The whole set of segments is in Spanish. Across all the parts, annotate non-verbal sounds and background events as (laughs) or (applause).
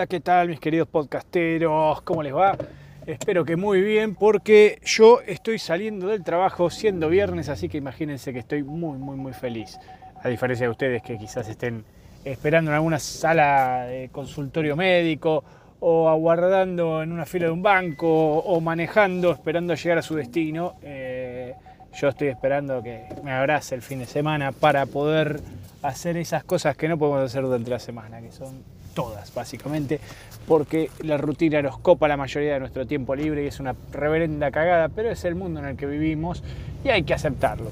Hola, ¿qué tal mis queridos podcasteros? ¿Cómo les va? Espero que muy bien porque yo estoy saliendo del trabajo siendo viernes, así que imagínense que estoy muy, muy, muy feliz. A diferencia de ustedes que quizás estén esperando en alguna sala de consultorio médico o aguardando en una fila de un banco o manejando esperando llegar a su destino. Eh, yo estoy esperando que me abrace el fin de semana para poder hacer esas cosas que no podemos hacer durante la semana, que son todas básicamente, porque la rutina nos copa la mayoría de nuestro tiempo libre y es una reverenda cagada, pero es el mundo en el que vivimos y hay que aceptarlo.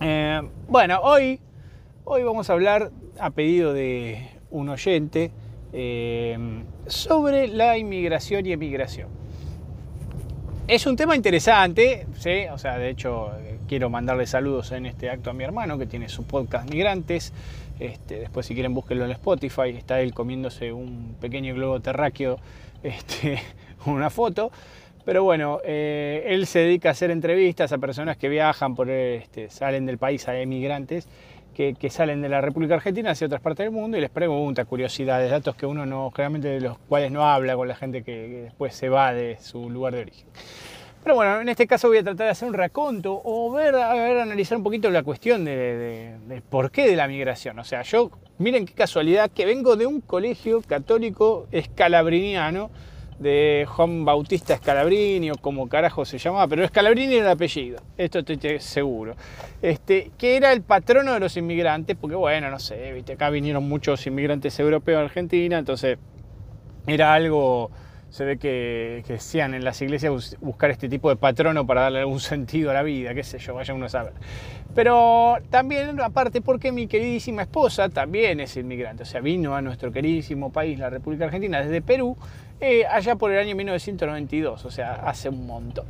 Eh, bueno, hoy, hoy vamos a hablar a pedido de un oyente eh, sobre la inmigración y emigración. Es un tema interesante, o sea, de hecho quiero mandarle saludos en este acto a mi hermano que tiene su podcast Migrantes. Este, después si quieren búsquenlo en Spotify, está él comiéndose un pequeño globo terráqueo, (laughs) este, una foto. Pero bueno, eh, él se dedica a hacer entrevistas a personas que viajan, por, este, salen del país a emigrantes que, salen de la República Argentina hacia otras partes del mundo y les pregunta curiosidades, datos que uno no, generalmente de los cuales no habla con la gente que, después se va de su lugar de origen. Pero bueno, en este caso voy a tratar de hacer un raconto o ver, analizar un poquito la cuestión de, por qué de la migración. O sea, yo, miren qué casualidad, que vengo de un colegio católico escalabriniano, de Juan Bautista Scalabrini o como carajo se llamaba, pero Scalabrini era el apellido, esto estoy seguro. Este, que era el patrono de los inmigrantes, porque bueno, no sé, ¿viste? acá vinieron muchos inmigrantes europeos a Argentina, entonces era algo se ve que, que decían en las iglesias buscar este tipo de patrono para darle algún (laughs) sentido a la vida, qué sé yo, vaya uno a saber. Pero también, aparte, porque mi queridísima esposa también es inmigrante, o sea, vino a nuestro queridísimo país, la República Argentina, desde Perú, eh, allá por el año 1992, o sea, hace un montón.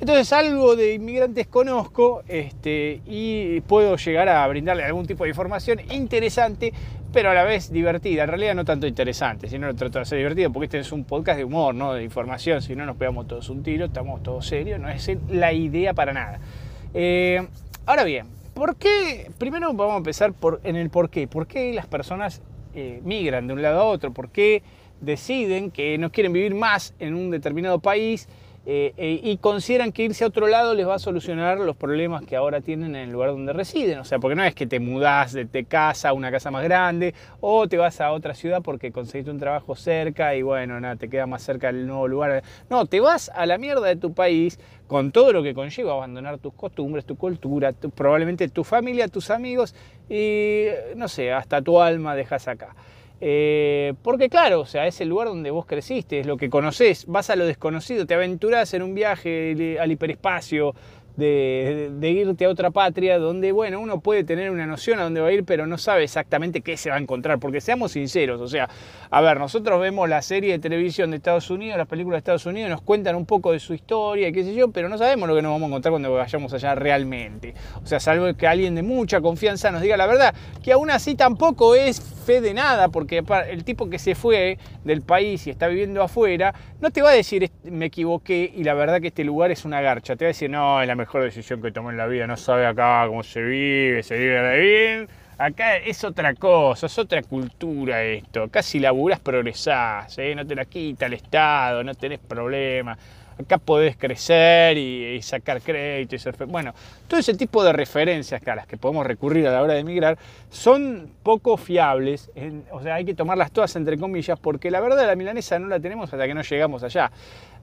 Entonces, algo de inmigrantes conozco este, y puedo llegar a brindarle algún tipo de información interesante pero a la vez divertida. En realidad no tanto interesante, sino lo trato de hacer divertido, porque este es un podcast de humor, no de información, si no nos pegamos todos un tiro, estamos todos serios, no es la idea para nada. Eh, ahora bien, ¿por qué? Primero vamos a empezar por, en el por qué. ¿Por qué las personas eh, migran de un lado a otro? ¿Por qué deciden que no quieren vivir más en un determinado país? Eh, eh, y consideran que irse a otro lado les va a solucionar los problemas que ahora tienen en el lugar donde residen. O sea, porque no es que te mudás de, te casa a una casa más grande o te vas a otra ciudad porque conseguiste un trabajo cerca y bueno, nada, te queda más cerca el nuevo lugar. No, te vas a la mierda de tu país con todo lo que conlleva abandonar tus costumbres, tu cultura, probablemente tu familia, tus amigos y no sé, hasta tu alma dejas acá. Eh, porque claro, o sea, es el lugar donde vos creciste, es lo que conoces, vas a lo desconocido, te aventurás en un viaje al hiperespacio, de, irte a otra patria donde, bueno, uno puede tener una noción a dónde va a ir, pero no sabe exactamente qué se va a encontrar, porque seamos sinceros, o sea, a ver, nosotros vemos la serie de televisión de Estados Unidos, las películas de Estados Unidos, nos cuentan un poco de su historia y qué sé yo, pero no sabemos lo que nos vamos a encontrar cuando vayamos allá realmente. O sea, salvo que alguien de mucha confianza nos diga la verdad, que aún así tampoco es fe de nada, porque el tipo que se fue del país y está viviendo afuera, no te va a decir me equivoqué y la verdad que este lugar es una garcha, te va a decir no, es la mejor decisión que tomé en la vida, no sabe acá cómo se vive, se vive bien. Acá es otra cosa, es otra cultura esto. Acá si laburás progresás, ¿eh? no te la quita el Estado, no tenés problemas. Acá podés crecer y, sacar crédito y ser... Bueno, todo ese tipo de referencias a las que podemos recurrir a la hora de emigrar son poco fiables, o sea, hay que tomarlas todas entre comillas, porque la verdad la milanesa no la tenemos hasta que no llegamos allá.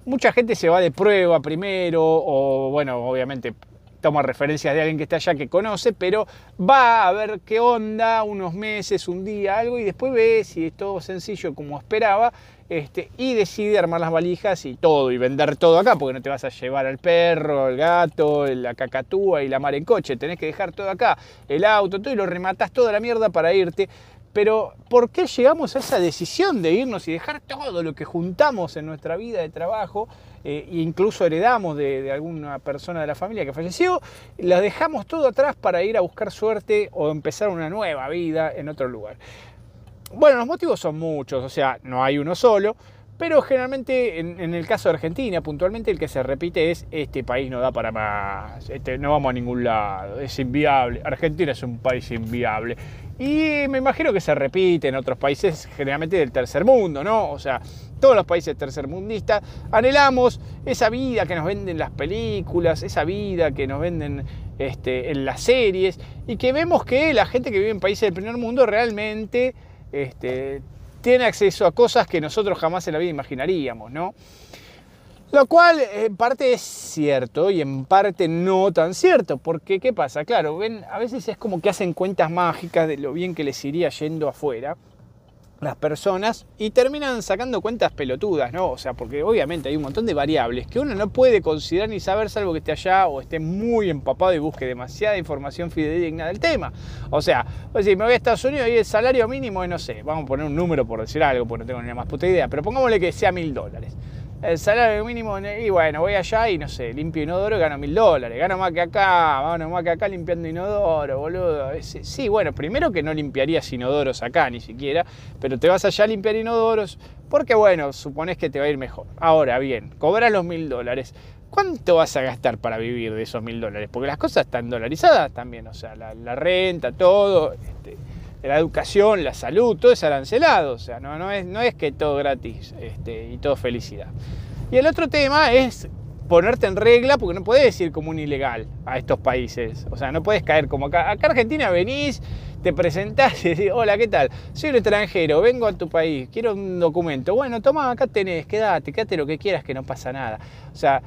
Mucha gente se va de prueba primero, o bueno, obviamente toma referencias de alguien que está allá que conoce, pero va a ver qué onda, unos meses, un día, algo, y después ve si es todo sencillo como esperaba, este, y decide armar las valijas y todo, y vender todo acá, porque no te vas a llevar al perro, el gato, la cacatúa y la mar en coche, tenés que dejar todo acá, el auto, todo, y lo rematas toda la mierda para irte. Pero ¿por qué llegamos a esa decisión de irnos y dejar todo lo que juntamos en nuestra vida de trabajo eh, e incluso heredamos de, alguna persona de la familia que falleció, la dejamos todo atrás para ir a buscar suerte o empezar una nueva vida en otro lugar? Bueno, los motivos son muchos, o sea, no hay uno solo, Pero generalmente en, el caso de Argentina, puntualmente el que se repite es este país no da para más, este, no vamos a ningún lado, es inviable. Argentina es un país inviable. Y me imagino que se repite en otros países, generalmente del tercer mundo, ¿no? O sea, todos los países tercermundistas anhelamos esa vida que nos venden las películas, esa vida que nos venden este, en las series, y que vemos que la gente que vive en países del primer mundo realmente este, tiene acceso a cosas que nosotros jamás en la vida imaginaríamos, ¿no? Lo cual en parte es cierto y en parte no tan cierto, porque ¿qué pasa? Claro, ven, a veces es como que hacen cuentas mágicas de lo bien que les iría yendo afuera las personas y terminan sacando cuentas pelotudas, ¿no? O sea, porque obviamente hay un montón de variables que uno no puede considerar ni saber salvo que esté allá o esté muy empapado y busque demasiada información fidedigna del tema. O sea, pues si me voy a Estados Unidos y el salario mínimo es, no sé, vamos a poner un número por decir algo, porque no tengo ni la más puta idea, pero pongámosle que sea mil dólares el salario mínimo, y bueno, voy allá y no sé, limpio inodoro y gano mil dólares. Gano más que acá, gano más que acá limpiando inodoro, boludo. Sí, bueno, primero que no limpiarías inodoros acá ni siquiera, pero te vas allá a limpiar inodoros porque, bueno, supones que te va a ir mejor. Ahora bien, cobras los mil dólares. ¿Cuánto vas a gastar para vivir de esos mil dólares? Porque las cosas están dolarizadas también, o sea, la, renta, todo. Este, la educación, la salud, todo es arancelado, o sea, no, no, es, no es que todo gratis este, y todo felicidad. Y el otro tema es ponerte en regla, porque no puedes ir como un ilegal a estos países, o sea, no puedes caer como acá. Acá Argentina venís, te presentás y decís, hola, ¿qué tal? Soy un extranjero, vengo a tu país, quiero un documento. Bueno, toma, acá tenés, quédate, quédate lo que quieras, que no pasa nada. O sea,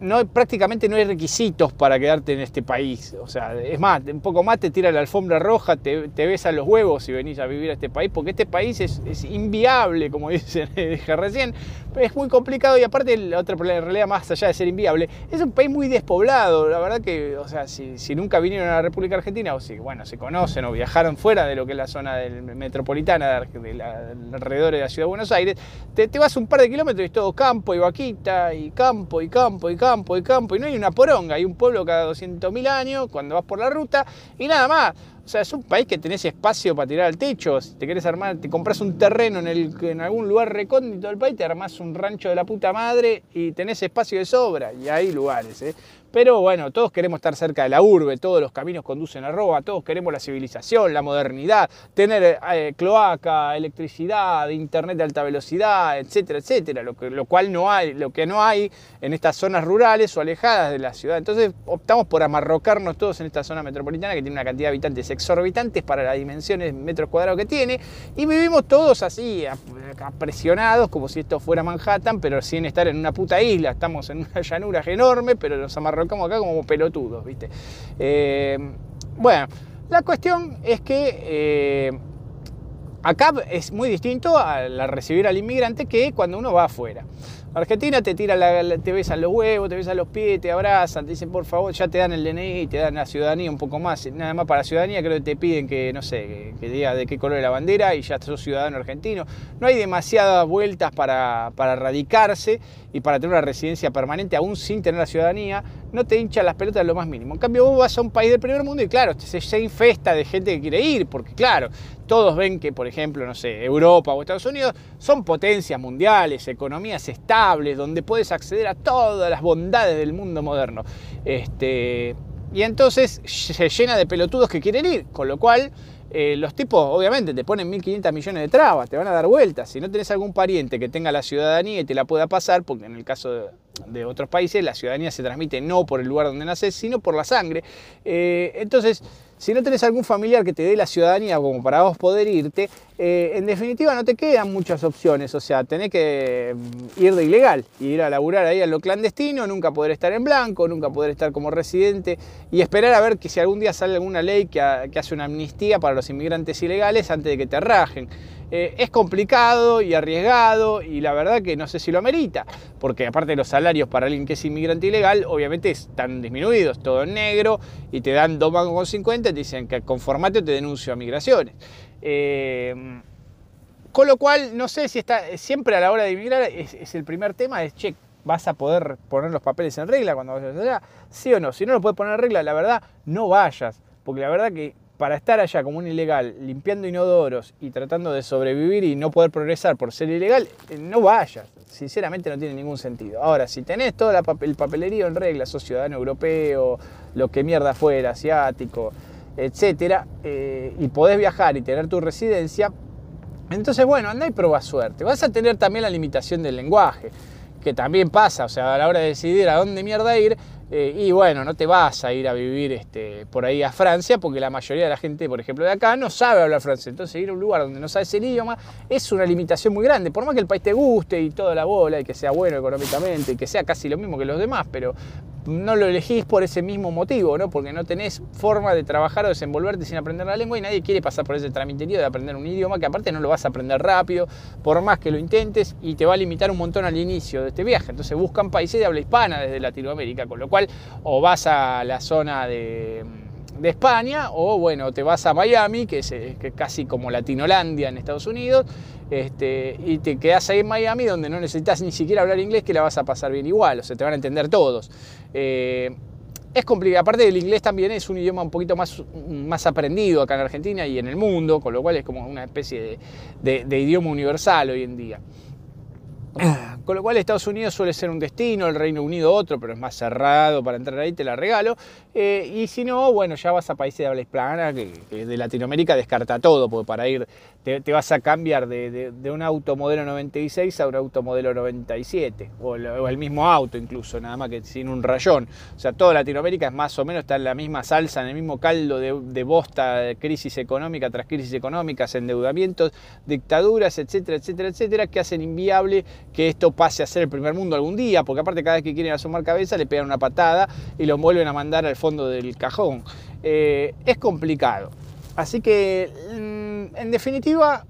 no, prácticamente no hay requisitos para quedarte en este país. O sea, es más, un poco más te tira la alfombra roja, te, te besan los huevos si venís a vivir a este país, porque este país es, inviable, como (laughs) dicen, dije recién. Es muy complicado y aparte, la otra realidad, más allá de ser inviable, es un país muy despoblado. La verdad que, o sea, si, si nunca vinieron a la República Argentina, o si, bueno, se conocen o viajaron fuera de lo que es la zona del, metropolitana, de, la, alrededor de la ciudad de Buenos Aires, te, te vas un par de kilómetros y es todo campo y vaquita, y campo, y campo, y campo campo y campo y no hay una poronga, hay un pueblo cada 200.000 años cuando vas por la ruta y nada más. O sea, es un país que tenés espacio para tirar al techo. Si te querés armar, te compras un terreno en, el, en algún lugar recóndito del país, te armás un rancho de la puta madre y tenés espacio de sobra. Y hay lugares, ¿eh? Pero bueno, todos queremos estar cerca de la urbe, todos los caminos conducen a Roma, todos queremos la civilización, la modernidad, tener eh, cloaca, electricidad, internet de alta velocidad, etcétera, etcétera, lo, que, lo cual no hay, lo que no hay en estas zonas rurales o alejadas de la ciudad. Entonces optamos por amarrocarnos todos en esta zona metropolitana que tiene una cantidad de habitantes exorbitantes para las dimensiones metros cuadrados que tiene y vivimos todos así, presionados como si esto fuera Manhattan, pero sin estar en una puta isla. Estamos en una (laughs) llanura enorme, pero nos amarrocamos acá como pelotudos, ¿viste? Eh, bueno, la cuestión es que eh, acá es muy distinto a recibir al inmigrante que cuando uno va afuera. Argentina te tira la, te besan los huevos, te besan los pies, te abrazan, te dicen por favor, ya te dan el DNI, te dan la ciudadanía un poco más. Nada más para la ciudadanía creo que te piden que, no sé, que, diga de qué color es la bandera y ya sos ciudadano argentino. No hay demasiadas vueltas para, para radicarse y para tener una residencia permanente aún sin tener la ciudadanía. No te hinchan las pelotas lo más mínimo. En cambio vos vas a un país del primer mundo y claro, se, se infesta de gente que quiere ir, porque claro, todos ven que, por ejemplo, no sé, Europa o Estados Unidos son potencias mundiales, economías estables donde puedes acceder a todas las bondades del mundo moderno. Este, y entonces se llena de pelotudos que quieren ir, con lo cual eh, los tipos obviamente te ponen 1.500 millones de trabas, te van a dar vueltas. Si no tenés algún pariente que tenga la ciudadanía y te la pueda pasar, porque en el caso de, otros países la ciudadanía se transmite no por el lugar donde naces, sino por la sangre. Eh, entonces si no tenés algún familiar que te dé la ciudadanía como para vos poder irte, eh, en definitiva no te quedan muchas opciones. O sea, tenés que mm, ir de ilegal, ir a laburar ahí a lo clandestino, nunca poder estar en blanco, nunca poder estar como residente y esperar a ver que si algún día sale alguna ley que, que hace una amnistía para los inmigrantes ilegales antes de que te rajen. Eh, es complicado y arriesgado y la verdad que no sé si lo amerita, porque aparte los salarios para alguien que es inmigrante ilegal, obviamente están disminuidos, todo en negro, y te dan dos bancos con 50 y te dicen que conformate o te denuncio a migraciones. Eh, con lo cual, no sé si está siempre a la hora de inmigrar, es, el primer tema, es che, ¿vas a poder poner los papeles en regla cuando vayas allá? ¿Sí o no? Si no lo puedes poner en regla, la verdad, no vayas, porque la verdad que para estar allá como un ilegal, limpiando inodoros y tratando de sobrevivir y no poder progresar por ser ilegal, eh, no vayas. Sinceramente no tiene ningún sentido. Ahora, si tenés todo el papelerío en regla, sos ciudadano europeo, lo que mierda fuera, asiático, etcétera, eh, y podés viajar y tener tu residencia, entonces bueno, anda y prueba suerte. Vas a tener también la limitación del lenguaje, que también pasa, o sea, a la hora de decidir a dónde mierda ir, eh, y bueno, no te vas a ir a vivir este, por ahí a Francia porque la mayoría de la gente, por ejemplo, de acá no sabe hablar francés. Entonces ir a un lugar donde no sabes el idioma es una limitación muy grande. Por más que el país te guste y toda la bola y que sea bueno económicamente y que sea casi lo mismo que los demás, pero no lo elegís por ese mismo motivo, ¿no? porque no tenés forma de trabajar o desenvolverte sin aprender la lengua y nadie quiere pasar por ese tramiterío de aprender un idioma que aparte no lo vas a aprender rápido, por más que lo intentes y te va a limitar un montón al inicio de este viaje. Entonces buscan países de habla hispana desde Latinoamérica, con lo cual o vas a la zona de, España o bueno, te vas a Miami, que es, casi como Latinolandia en Estados Unidos, este, y te quedas ahí en Miami donde no necesitas ni siquiera hablar inglés que la vas a pasar bien igual, o sea, te van a entender todos. Eh, es complicado, aparte del inglés también es un idioma un poquito más, más aprendido acá en Argentina y en el mundo, con lo cual es como una especie de idioma universal hoy en día. Con lo cual Estados Unidos suele ser un destino, el Reino Unido otro, pero es más cerrado para entrar ahí, te la regalo. Eh, y si no, bueno, ya vas a países de habla hispana, que, de Latinoamérica descarta todo, porque para ir te, vas a cambiar de, un auto modelo 96 a un auto modelo 97, o, el mismo auto incluso, nada más que sin un rayón. O sea, toda Latinoamérica es más o menos, está en la misma salsa, en el mismo caldo de, de bosta, de crisis económica tras crisis económicas, endeudamientos, dictaduras, etcétera, etcétera, etcétera, que hacen inviable que esto pase a ser el primer mundo algún día, porque aparte cada vez que quieren asomar cabeza le pegan una patada y lo vuelven a mandar al fondo del cajón. Eh, es complicado. Así que, mm, en definitiva,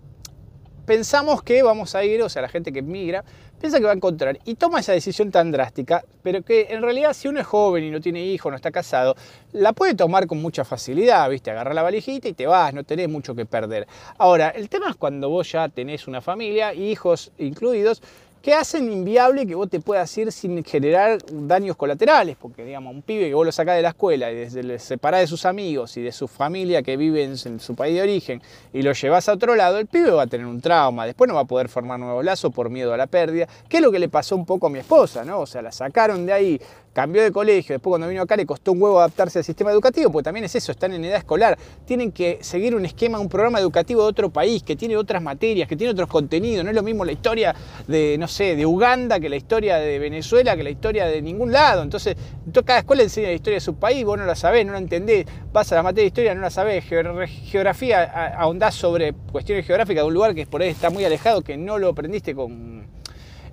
pensamos que vamos a ir, o sea, la gente que migra, piensa que va a encontrar y toma esa decisión tan drástica, pero que en realidad si uno es joven y no tiene hijos, no está casado, la puede tomar con mucha facilidad, ¿viste? Agarra la valijita y te vas, no tenés mucho que perder. Ahora, el tema es cuando vos ya tenés una familia, hijos incluidos, que hacen inviable que vos te puedas ir sin generar daños colaterales, porque digamos, un pibe que vos lo sacás de la escuela y le separás de sus amigos y de su familia que vive en, su país de origen y lo llevas a otro lado, el pibe va a tener un trauma, después no va a poder formar nuevos lazos por miedo a la pérdida, que es lo que le pasó un poco a mi esposa, ¿no? O sea, la sacaron de ahí, cambió de colegio, después cuando vino acá le costó un huevo adaptarse al sistema educativo, porque también es eso, están en edad escolar, tienen que seguir un esquema, un programa educativo de otro país, que tiene otras materias, que tiene otros contenidos, no es lo mismo la historia de, no sé, de Uganda que la historia de Venezuela, que la historia de ningún lado, entonces cada escuela enseña la historia de su país, vos no la sabés, no la entendés, vas a la materia de historia, no la sabés, geografía, ahondás sobre cuestiones geográficas de un lugar que por ahí está muy alejado, que no lo aprendiste con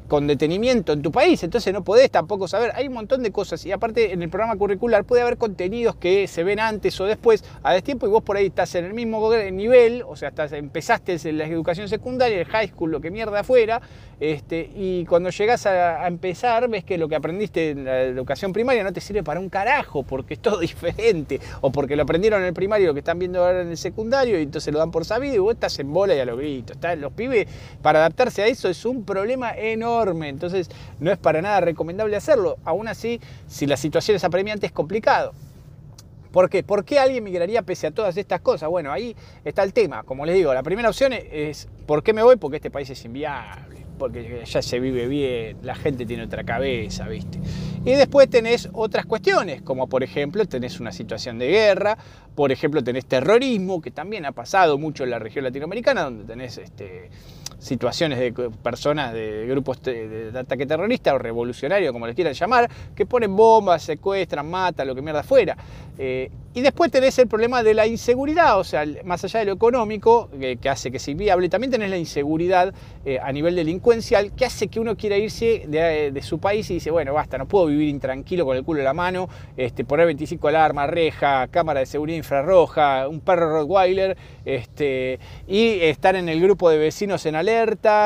con detenimiento en tu país, entonces no podés tampoco saber, hay un montón de cosas y aparte en el programa curricular puede haber contenidos que se ven antes o después a destiempo y vos por ahí estás en el mismo nivel, o sea, estás, empezaste en la educación secundaria, el high school, lo que mierda afuera, este, y cuando llegás a, empezar ves que lo que aprendiste en la educación primaria no te sirve para un carajo porque es todo (laughs) diferente, o porque lo aprendieron en el primario lo que están viendo ahora en el secundario y entonces lo dan por sabido y vos estás en bola y a lo grito, los pibes para adaptarse a eso es un problema enorme entonces no es para nada recomendable hacerlo. Aún así, si la situación es apremiante, es complicado. ¿Por qué? ¿Por qué alguien migraría pese a todas estas cosas? Bueno, ahí está el tema. Como les digo, la primera opción es ¿por qué me voy? Porque este país es inviable, porque ya se vive bien, la gente tiene otra cabeza, ¿viste? Y después tenés otras cuestiones, como por ejemplo tenés una situación de guerra, por ejemplo tenés terrorismo, que también ha pasado mucho en la región latinoamericana, donde tenés este, situaciones de personas de grupos de, ataque terrorista o revolucionario, como les quieran llamar, que ponen bombas, secuestran, matan, lo que mierda fuera. Eh, y después tenés el problema de la inseguridad, o sea, más allá de lo económico, que, hace que sea inviable, también tenés la inseguridad eh, a nivel delincuencial, que hace que uno quiera irse de, su país y dice, bueno, basta, no puedo vivir intranquilo con el culo en la mano, este, poner 25 alarmas, reja, cámara de seguridad infrarroja, un perro Rottweiler, este, y estar en el grupo de vecinos en alerta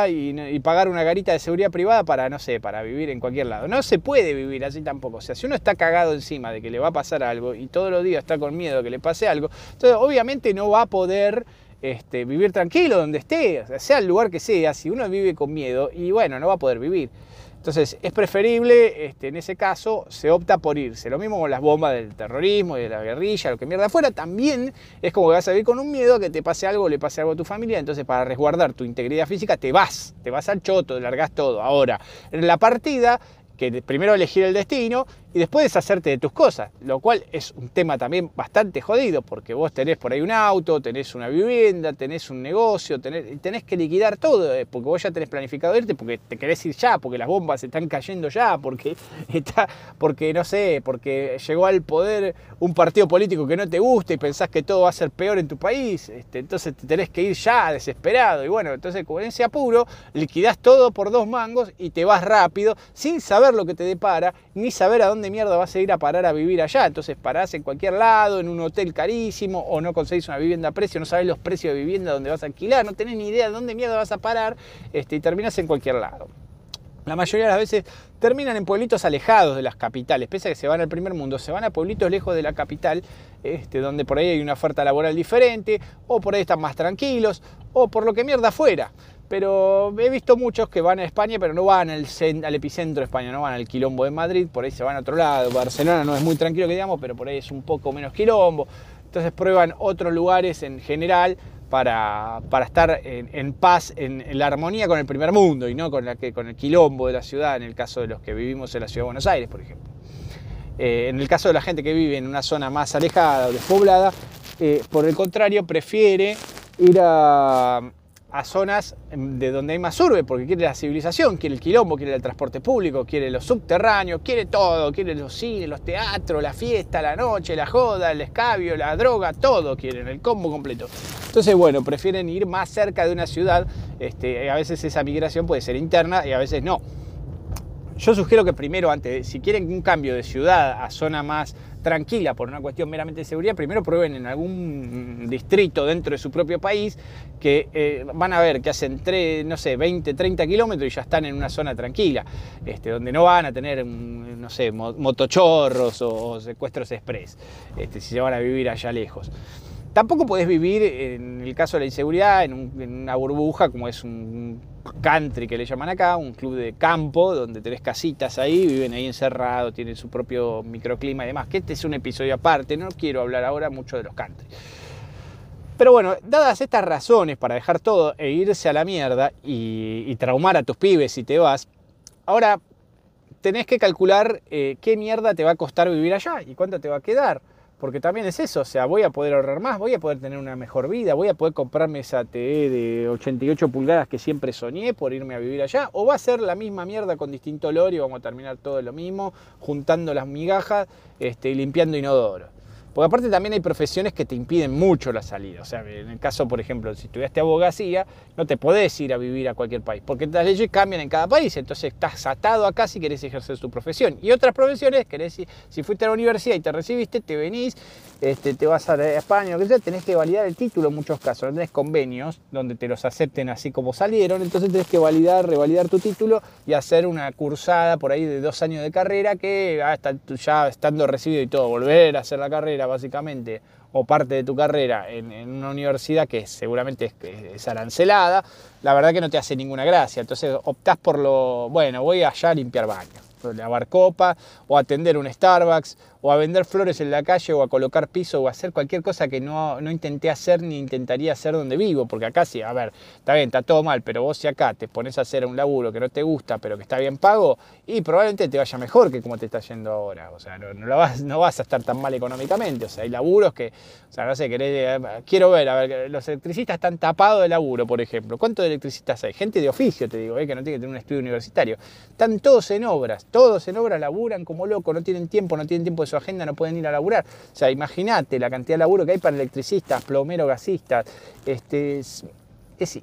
y, pagar una garita de seguridad privada para, no sé, para vivir en cualquier lado. No se puede vivir así tampoco. O sea, si uno está cagado encima de que le va a pasar algo y todos los días está con miedo de que le pase algo, entonces obviamente no va a poder este, vivir tranquilo donde esté, sea el lugar que sea, si uno vive con miedo, y bueno, no va a poder vivir. Entonces es preferible, este, en ese caso, se opta por irse. Lo mismo con las bombas del terrorismo y de la guerrilla, lo que mierda afuera, también es como que vas a vivir con un miedo a que te pase algo, le pase algo a tu familia, entonces para resguardar tu integridad física te vas, te vas al choto, largas todo. Ahora, en la partida que primero elegir el destino y después deshacerte de tus cosas, lo cual es un tema también bastante jodido, porque vos tenés por ahí un auto, tenés una vivienda, tenés un negocio, tenés, tenés que liquidar todo, eh, porque vos ya tenés planificado irte, porque te querés ir ya, porque las bombas están cayendo ya, porque (laughs) está, porque no sé, porque llegó al poder un partido político que no te gusta y pensás que todo va a ser peor en tu país, este, entonces te tenés que ir ya, desesperado, y bueno, entonces con ese apuro, liquidás todo por dos mangos y te vas rápido, sin saber lo que te depara, ni saber a dónde dónde mierda vas a ir a parar a vivir allá. Entonces parás en cualquier lado, en un hotel carísimo, o no conseguís una vivienda a precio, no sabés los precios de vivienda donde vas a alquilar, no tenés ni idea de dónde mierda vas a parar, este, y terminás en cualquier lado. La mayoría de las veces terminan en pueblitos alejados de las capitales, pese a que se van al primer mundo, se van a pueblitos lejos de la capital, este, donde por ahí hay una oferta laboral diferente, o por ahí están más tranquilos, o por lo que mierda fuera. Pero he visto muchos que van a España, pero no van al, al, epicentro de España, no van al quilombo de Madrid, por ahí se van a otro lado. Barcelona no es muy tranquilo que digamos, pero por ahí es un poco menos quilombo. Entonces prueban otros lugares en general para, estar en, paz, en, la armonía con el primer mundo y no con, la que, con el quilombo de la ciudad, en el caso de los que vivimos en la ciudad de Buenos Aires, por ejemplo. Eh, en el caso de la gente que vive en una zona más alejada o despoblada, eh, por el contrario, prefiere ir a, a zonas de donde hay más urbe, porque quiere la civilización, quiere el quilombo, quiere el transporte público, quiere los subterráneos, quiere todo, quiere los cines, los teatros, la fiesta, la noche, la joda, el escabio, la droga, todo quieren, el combo completo. Entonces, bueno, prefieren ir más cerca de una ciudad, este, a veces esa migración puede ser interna y a veces no. Yo sugiero que primero, antes, si quieren un cambio de ciudad a zona más tranquila por una cuestión meramente de seguridad, primero prueben en algún distrito dentro de su propio país que eh, van a ver que hacen, no sé, 20, 30 kilómetros y ya están en una zona tranquila, este, donde no van a tener, no sé, motochorros o, secuestros express, este, si se van a vivir allá lejos. Tampoco podés vivir, en el caso de la inseguridad, en, una burbuja como es un country que le llaman acá, un club de campo donde tenés casitas ahí, viven ahí encerrados, tienen su propio microclima y demás, que este es un episodio aparte, no quiero hablar ahora mucho de los country. Pero bueno, dadas estas razones para dejar todo e irse a la mierda y, traumar a tus pibes si te vas, ahora tenés que calcular eh, qué mierda te va a costar vivir allá y cuánto te va a quedar. Porque también es eso, o sea, voy a poder ahorrar más, voy a poder tener una mejor vida, voy a poder comprarme esa TE de 88 pulgadas que siempre soñé por irme a vivir allá, o va a ser la misma mierda con distinto olor y vamos a terminar todo lo mismo, juntando las migajas este, y limpiando inodoro. Porque aparte también hay profesiones que te impiden mucho la salida. O sea, en el caso, por ejemplo, si estudiaste abogacía, no te podés ir a vivir a cualquier país, porque las leyes cambian en cada país, entonces estás atado acá si querés ejercer tu profesión. Y otras profesiones, querés, si fuiste a la universidad y te recibiste, te venís, este, te vas a España, lo que sea, tenés que validar el título en muchos casos. No tenés convenios donde te los acepten así como salieron, entonces tenés que validar, revalidar tu título y hacer una cursada por ahí de dos años de carrera que hasta ah, ya estando recibido y todo, volver a hacer la carrera básicamente o parte de tu carrera en, una universidad que seguramente es, arancelada, la verdad que no te hace ninguna gracia. Entonces optás por lo, bueno, voy allá a limpiar baños lavar copa, o atender un Starbucks, o a vender flores en la calle, o a colocar piso, o a hacer cualquier cosa que no, no intenté hacer ni intentaría hacer donde vivo, porque acá sí, a ver, está bien, está todo mal, pero vos si acá te pones a hacer un laburo que no te gusta, pero que está bien pago, y probablemente te vaya mejor que como te está yendo ahora, o sea, no, no, vas, no vas a estar tan mal económicamente, o sea, hay laburos que, o sea, no sé, querés, eh, quiero ver, a ver, los electricistas están tapados de laburo, por ejemplo, ¿cuántos electricistas hay? Gente de oficio, te digo, eh, que no tiene que tener un estudio universitario, están todos en obras, todos en obra laburan como locos, no tienen tiempo, no tienen tiempo de su agenda, no pueden ir a laburar. O sea, imagínate la cantidad de laburo que hay para electricistas, plomeros, gasistas. Este, es,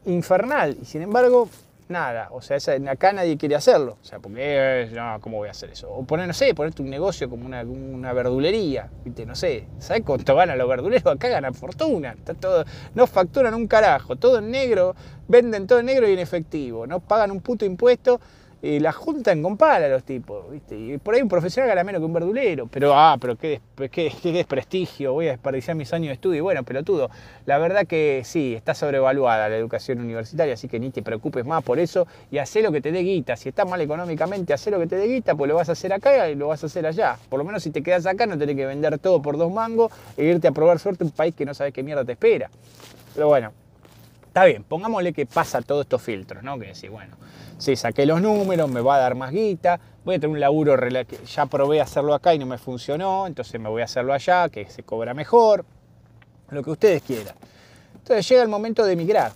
infernal. Y sin embargo, nada. O sea, acá nadie quiere hacerlo. O sea, porque, no, ¿cómo voy a hacer eso? O poner, no sé, ponerte un negocio como una, verdulería. No sé. ¿Sabes cuánto ganan los verduleros? Acá ganan fortuna. Está todo, no facturan un carajo. Todo en negro, venden todo en negro y en efectivo. No pagan un puto impuesto y la juntan con pala los tipos, ¿viste? Y por ahí un profesional gana menos que un verdulero, pero ah, pero qué, qué, qué desprestigio, voy a desperdiciar mis años de estudio. Y bueno, pelotudo, la verdad que sí, está sobrevaluada la educación universitaria, así que ni te preocupes más por eso y haz lo que te dé guita. Si estás mal económicamente, haz lo que te dé guita, pues lo vas a hacer acá y lo vas a hacer allá. Por lo menos si te quedas acá no tenés que vender todo por dos mangos e irte a probar suerte en un país que no sabes qué mierda te espera. Pero bueno, está bien, pongámosle que pasa todos estos filtros, ¿no? Que decir, bueno, sí, saqué los números, me va a dar más guita, voy a tener un laburo que ya probé hacerlo acá y no me funcionó, entonces me voy a hacerlo allá, que se cobra mejor, lo que ustedes quieran. Entonces llega el momento de emigrar.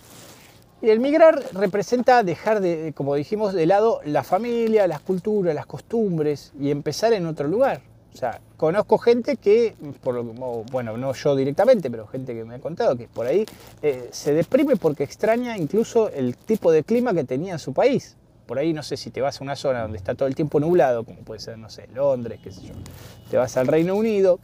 Y el migrar representa dejar, de, como dijimos, de lado la familia, las culturas, las costumbres y empezar en otro lugar. O sea, conozco gente que, por, bueno, no yo directamente, pero gente que me ha contado que por ahí eh, se deprime porque extraña incluso el tipo de clima que tenía en su país. Por ahí no sé si te vas a una zona donde está todo el tiempo nublado, como puede ser, no sé, Londres, qué sé yo. Te vas al Reino Unido,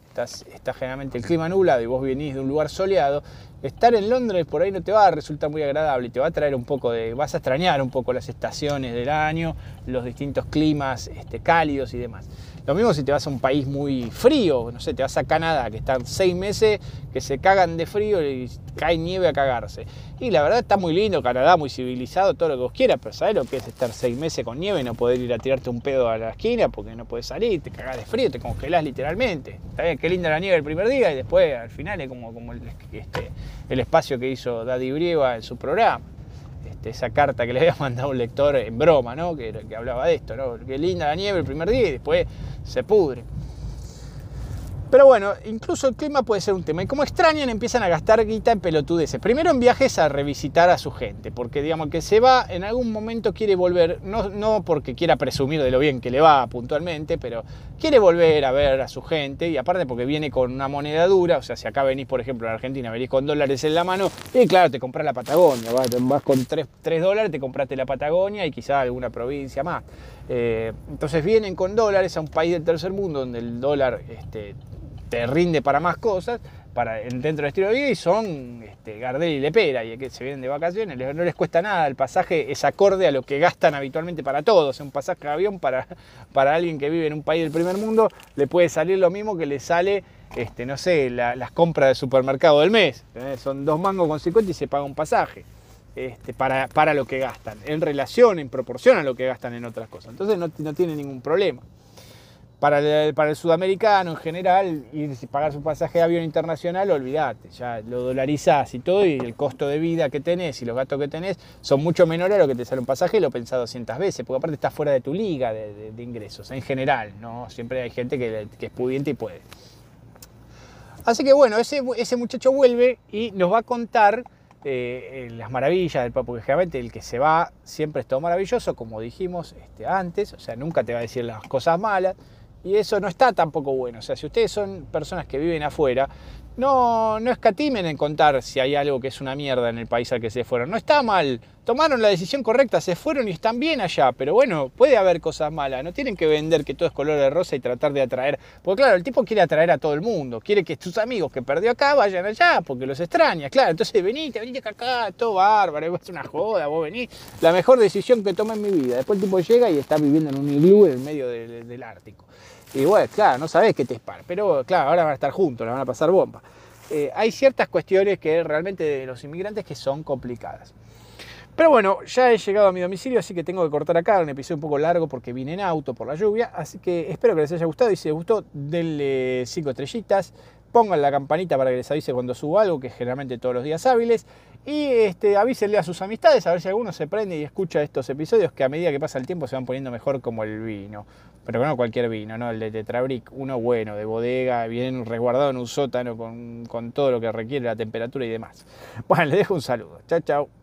está generalmente el clima nublado y vos venís de un lugar soleado. Estar en Londres por ahí no te va a resultar muy agradable te va a traer un poco de. vas a extrañar un poco las estaciones del año, los distintos climas este, cálidos y demás. Lo mismo si te vas a un país muy frío, no sé, te vas a Canadá, que están seis meses que se cagan de frío y cae nieve a cagarse. Y la verdad está muy lindo, Canadá, muy civilizado, todo lo que vos quieras, pero ¿sabes lo que es estar seis meses con nieve y no poder ir a tirarte un pedo a la esquina porque no puedes salir, te cagás de frío, te congelás literalmente? Está bien, qué linda la nieve el primer día y después al final es como, como el, este, el espacio que hizo Daddy Brieva en su programa. Este, esa carta que le había (laughs) mandado un lector en broma, ¿no? que, que hablaba de esto, ¿no? qué linda la nieve el primer día y después se pudre. Pero bueno, incluso el clima puede ser un tema. Y como extrañan, empiezan a gastar guita en pelotudeces. Primero en viajes a revisitar a su gente, porque digamos que se va, en algún momento quiere volver, no, no porque quiera presumir de lo bien que le va puntualmente, pero quiere volver a ver a su gente. Y aparte porque viene con una moneda dura, o sea, si acá venís, por ejemplo, a Argentina, venís con dólares en la mano, y claro, te compras la Patagonia, vas, con 3, dólares, te compraste la Patagonia y quizá alguna provincia más. Eh, entonces vienen con dólares a un país del tercer mundo donde el dólar... Este, te rinde para más cosas para, dentro del estilo de vida y son este, Gardel y Lepera y que se vienen de vacaciones, no les cuesta nada, el pasaje es acorde a lo que gastan habitualmente para todos, un pasaje de avión para, para alguien que vive en un país del primer mundo le puede salir lo mismo que le sale, este, no sé, las compras del supermercado del mes, son dos mangos con 50 y se paga un pasaje. Este, para, para, lo que gastan, en relación, en proporción a lo que gastan en otras cosas. Entonces no, no tiene ningún problema. Para el, sudamericano en general, ir pagar su pasaje de avión internacional, olvídate, ya lo dolarizás y todo, y el costo de vida que tenés y los gastos que tenés son mucho menores a lo que te sale un pasaje, lo he pensado 200 veces, porque aparte estás fuera de tu liga de, ingresos, en general, ¿no? Siempre hay gente que, es pudiente y puede. Así que bueno, ese, muchacho vuelve y nos va a contar eh, las maravillas del porque generalmente el que se va siempre es todo maravilloso, como dijimos este, antes, o sea, nunca te va a decir las cosas malas. Y eso no está tampoco bueno. O sea, si ustedes son personas que viven afuera, no, no escatimen en contar si hay algo que es una mierda en el país al que se fueron. No está mal, tomaron la decisión correcta, se fueron y están bien allá, pero bueno, puede haber cosas malas, no tienen que vender que todo es color de rosa y tratar de atraer, porque claro, el tipo quiere atraer a todo el mundo, quiere que tus amigos que perdió acá vayan allá, porque los extraña, claro, entonces venite, venite acá, todo bárbaro, es una joda, vos venís, la mejor decisión que tomé en mi vida. Después el tipo llega y está viviendo en un iglú en medio del Ártico. Y bueno, claro, no sabés qué te espera, pero claro, ahora van a estar juntos, la van a pasar bomba. Eh, hay ciertas cuestiones que realmente de los inmigrantes que son complicadas. Pero bueno, ya he llegado a mi domicilio, así que tengo que cortar acá, un episodio un poco largo porque vine en auto por la lluvia, así que espero que les haya gustado y si les gustó, denle 5 estrellitas, pongan la campanita para que les avise cuando subo algo, que es generalmente todos los días hábiles, y este, avísenle a sus amistades a ver si alguno se prende y escucha estos episodios que a medida que pasa el tiempo se van poniendo mejor como el vino. Pero no cualquier vino, ¿no? El de Tetrabric, uno bueno, de bodega, bien resguardado en un sótano con, con todo lo que requiere la temperatura y demás. Bueno, les dejo un saludo. Chao, chao.